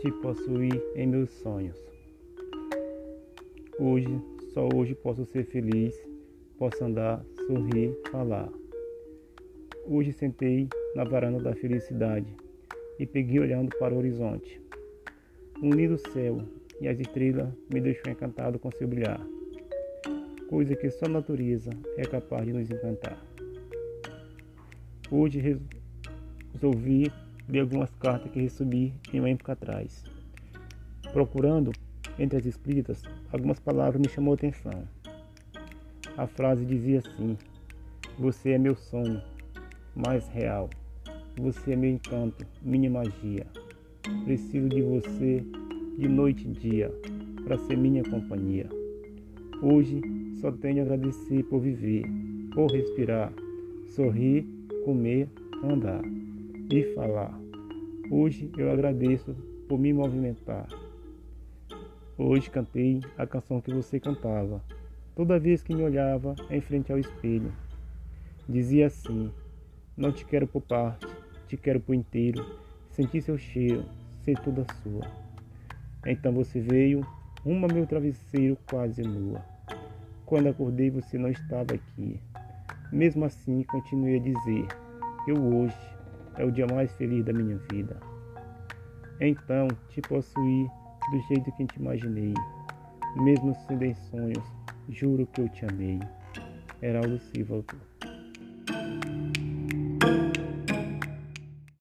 te possuí em meus sonhos. Hoje, só hoje posso ser feliz, posso andar, sorrir, falar. Hoje sentei na varanda da felicidade e peguei olhando para o horizonte. Um lindo céu e as estrelas me deixou encantado com seu brilhar, coisa que só a natureza é capaz de nos encantar. Hoje resolvi ler algumas cartas que recebi em uma época atrás. Procurando entre as escritas, algumas palavras me chamou a atenção. A frase dizia assim: Você é meu sonho mais real. Você é meu encanto, minha magia. Preciso de você de noite e dia para ser minha companhia. Hoje só tenho a agradecer por viver, por respirar, sorrir, comer, andar e falar. Hoje eu agradeço por me movimentar. Hoje cantei a canção que você cantava, toda vez que me olhava em frente ao espelho. Dizia assim: Não te quero por parte, te quero por inteiro, sentir seu cheiro, ser toda sua. Então você veio, uma meu travesseiro quase nua. Quando acordei, você não estava aqui. Mesmo assim, continuei a dizer: Eu hoje é o dia mais feliz da minha vida. Então te possuí do jeito que te imaginei, mesmo sendo em sonhos, juro que eu te amei. Heraldo Silva, autor.